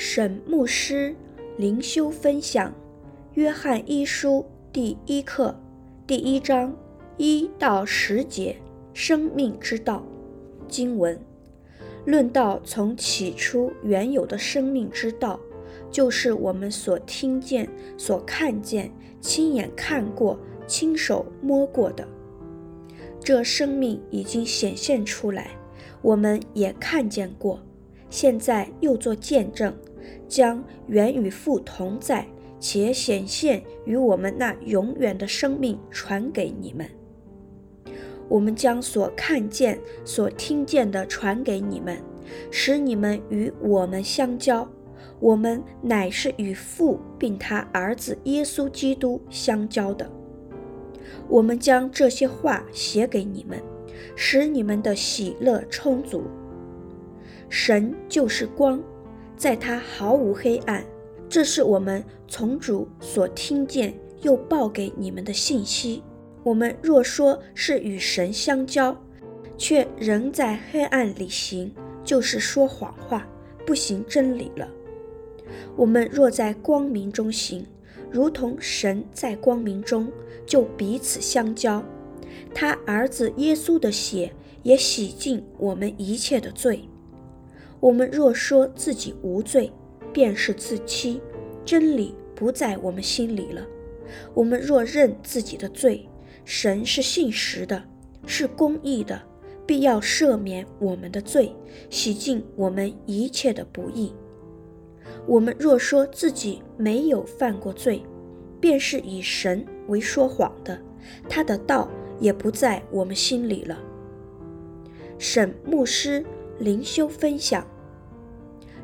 沈牧师灵修分享《约翰一书》第一课第一章一到十节生命之道经文，论到从起初原有的生命之道，就是我们所听见、所看见、亲眼看过、亲手摸过的。这生命已经显现出来，我们也看见过，现在又做见证。将原与父同在，且显现于我们那永远的生命传给你们。我们将所看见、所听见的传给你们，使你们与我们相交。我们乃是与父并他儿子耶稣基督相交的。我们将这些话写给你们，使你们的喜乐充足。神就是光。在他毫无黑暗，这是我们从主所听见又报给你们的信息。我们若说是与神相交，却仍在黑暗里行，就是说谎话，不行真理了。我们若在光明中行，如同神在光明中，就彼此相交。他儿子耶稣的血也洗净我们一切的罪。我们若说自己无罪，便是自欺，真理不在我们心里了。我们若认自己的罪，神是信实的，是公义的，必要赦免我们的罪，洗净我们一切的不义。我们若说自己没有犯过罪，便是以神为说谎的，他的道也不在我们心里了。沈牧师。灵修分享，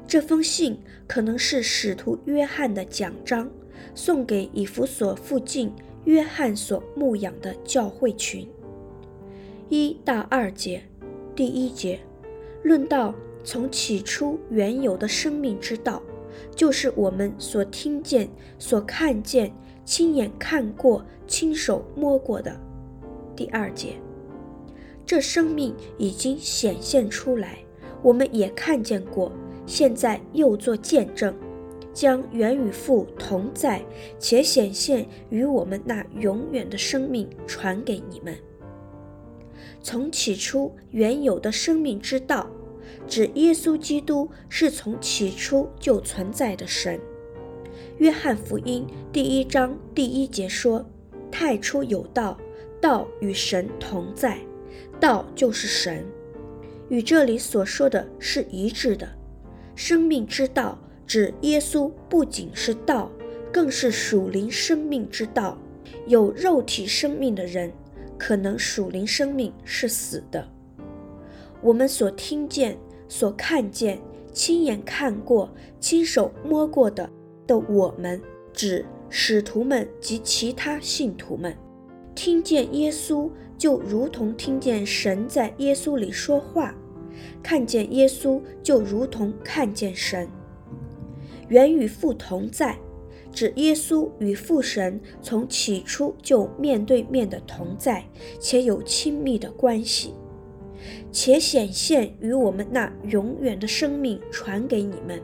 这封信可能是使徒约翰的奖章，送给以弗所附近约翰所牧养的教会群。一到二节，第一节论到从起初原有的生命之道，就是我们所听见、所看见、亲眼看过、亲手摸过的。第二节。这生命已经显现出来，我们也看见过，现在又做见证，将原与父同在，且显现于我们那永远的生命传给你们。从起初原有的生命之道，指耶稣基督是从起初就存在的神。约翰福音第一章第一节说：“太初有道，道与神同在。”道就是神，与这里所说的是一致的。生命之道指耶稣不仅是道，更是属灵生命之道。有肉体生命的人，可能属灵生命是死的。我们所听见、所看见、亲眼看过、亲手摸过的的我们，指使徒们及其他信徒们。听见耶稣，就如同听见神在耶稣里说话；看见耶稣，就如同看见神。原与父同在，指耶稣与父神从起初就面对面的同在，且有亲密的关系，且显现与我们那永远的生命传给你们，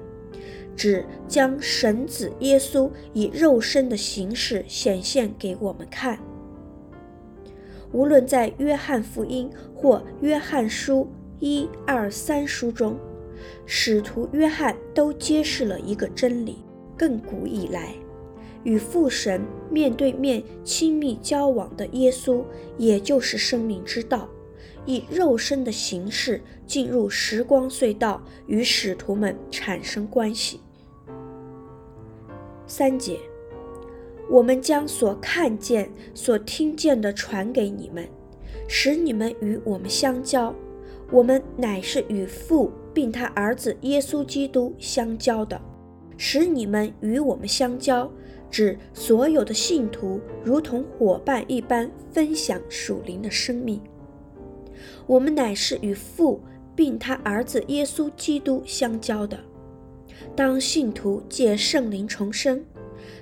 指将神子耶稣以肉身的形式显现给我们看。无论在约翰福音或约翰书一二三书中，使徒约翰都揭示了一个真理：亘古以来，与父神面对面亲密交往的耶稣，也就是生命之道，以肉身的形式进入时光隧道，与使徒们产生关系。三节。我们将所看见、所听见的传给你们，使你们与我们相交。我们乃是与父并他儿子耶稣基督相交的，使你们与我们相交，指所有的信徒如同伙伴一般分享属灵的生命。我们乃是与父并他儿子耶稣基督相交的。当信徒借圣灵重生。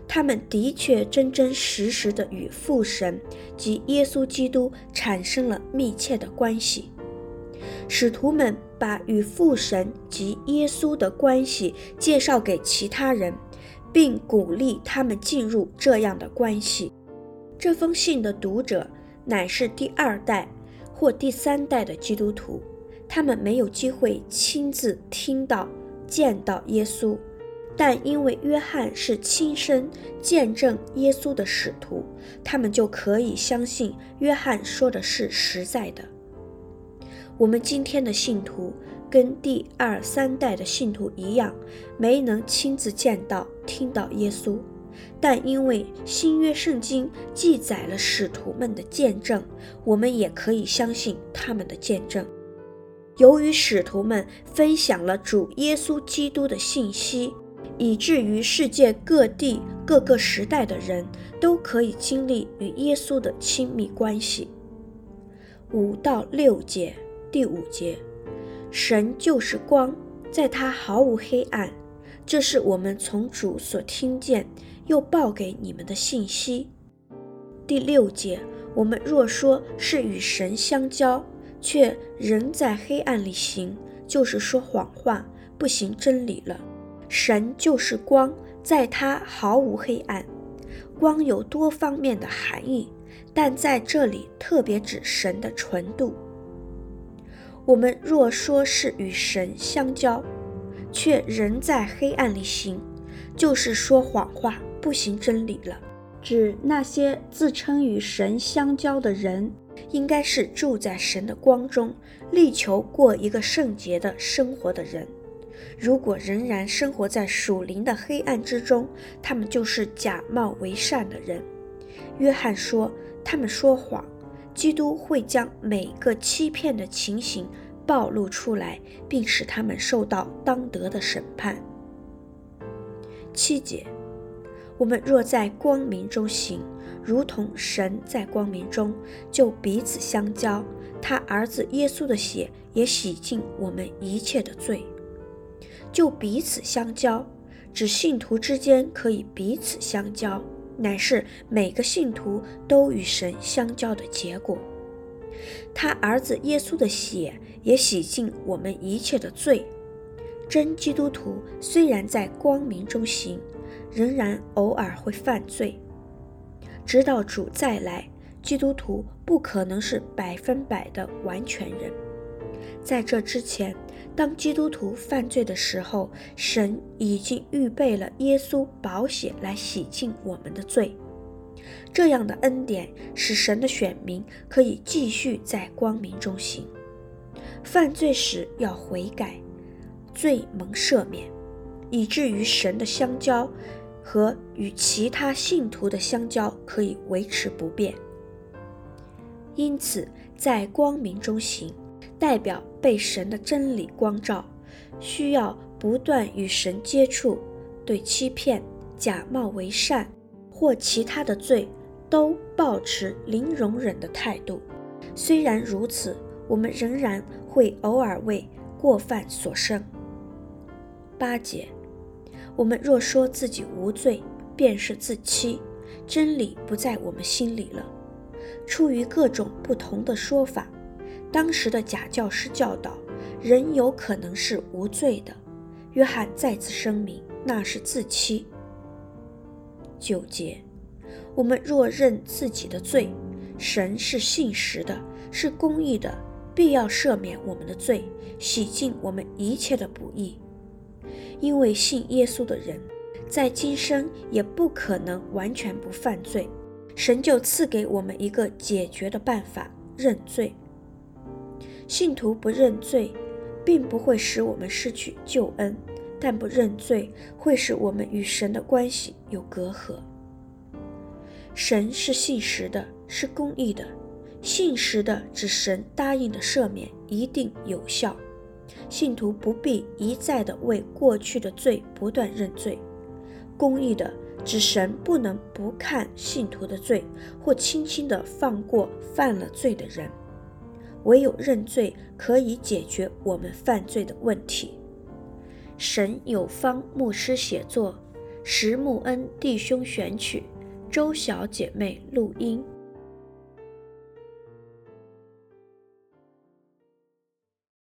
他们的确真真实实的与父神及耶稣基督产生了密切的关系。使徒们把与父神及耶稣的关系介绍给其他人，并鼓励他们进入这样的关系。这封信的读者乃是第二代或第三代的基督徒，他们没有机会亲自听到、见到耶稣。但因为约翰是亲身见证耶稣的使徒，他们就可以相信约翰说的是实在的。我们今天的信徒跟第二三代的信徒一样，没能亲自见到、听到耶稣，但因为新约圣经记载了使徒们的见证，我们也可以相信他们的见证。由于使徒们分享了主耶稣基督的信息。以至于世界各地各个时代的人都可以经历与耶稣的亲密关系。五到六节，第五节，神就是光，在他毫无黑暗。这是我们从主所听见又报给你们的信息。第六节，我们若说是与神相交，却仍在黑暗里行，就是说谎话，不行真理了。神就是光，在他毫无黑暗。光有多方面的含义，但在这里特别指神的纯度。我们若说是与神相交，却仍在黑暗里行，就是说谎话，不行真理了。指那些自称与神相交的人，应该是住在神的光中，力求过一个圣洁的生活的人。如果仍然生活在属灵的黑暗之中，他们就是假冒为善的人。约翰说，他们说谎，基督会将每个欺骗的情形暴露出来，并使他们受到当得的审判。七节，我们若在光明中行，如同神在光明中，就彼此相交，他儿子耶稣的血也洗净我们一切的罪。就彼此相交，指信徒之间可以彼此相交，乃是每个信徒都与神相交的结果。他儿子耶稣的血也洗净我们一切的罪。真基督徒虽然在光明中行，仍然偶尔会犯罪。直到主再来，基督徒不可能是百分百的完全人。在这之前，当基督徒犯罪的时候，神已经预备了耶稣宝血来洗净我们的罪。这样的恩典使神的选民可以继续在光明中行。犯罪时要悔改，罪蒙赦免，以至于神的相交和与其他信徒的相交可以维持不变。因此，在光明中行。代表被神的真理光照，需要不断与神接触，对欺骗、假冒为善或其他的罪都保持零容忍的态度。虽然如此，我们仍然会偶尔为过犯所胜。八节，我们若说自己无罪，便是自欺，真理不在我们心里了。出于各种不同的说法。当时的假教师教导，人有可能是无罪的。约翰再次声明，那是自欺。九节，我们若认自己的罪，神是信实的，是公义的，必要赦免我们的罪，洗净我们一切的不义。因为信耶稣的人，在今生也不可能完全不犯罪，神就赐给我们一个解决的办法：认罪。信徒不认罪，并不会使我们失去救恩，但不认罪会使我们与神的关系有隔阂。神是信实的，是公义的。信实的指神答应的赦免一定有效。信徒不必一再的为过去的罪不断认罪。公义的指神不能不看信徒的罪，或轻轻的放过犯了罪的人。唯有认罪可以解决我们犯罪的问题。神有方牧师写作，石木恩弟兄选曲，周小姐妹录音。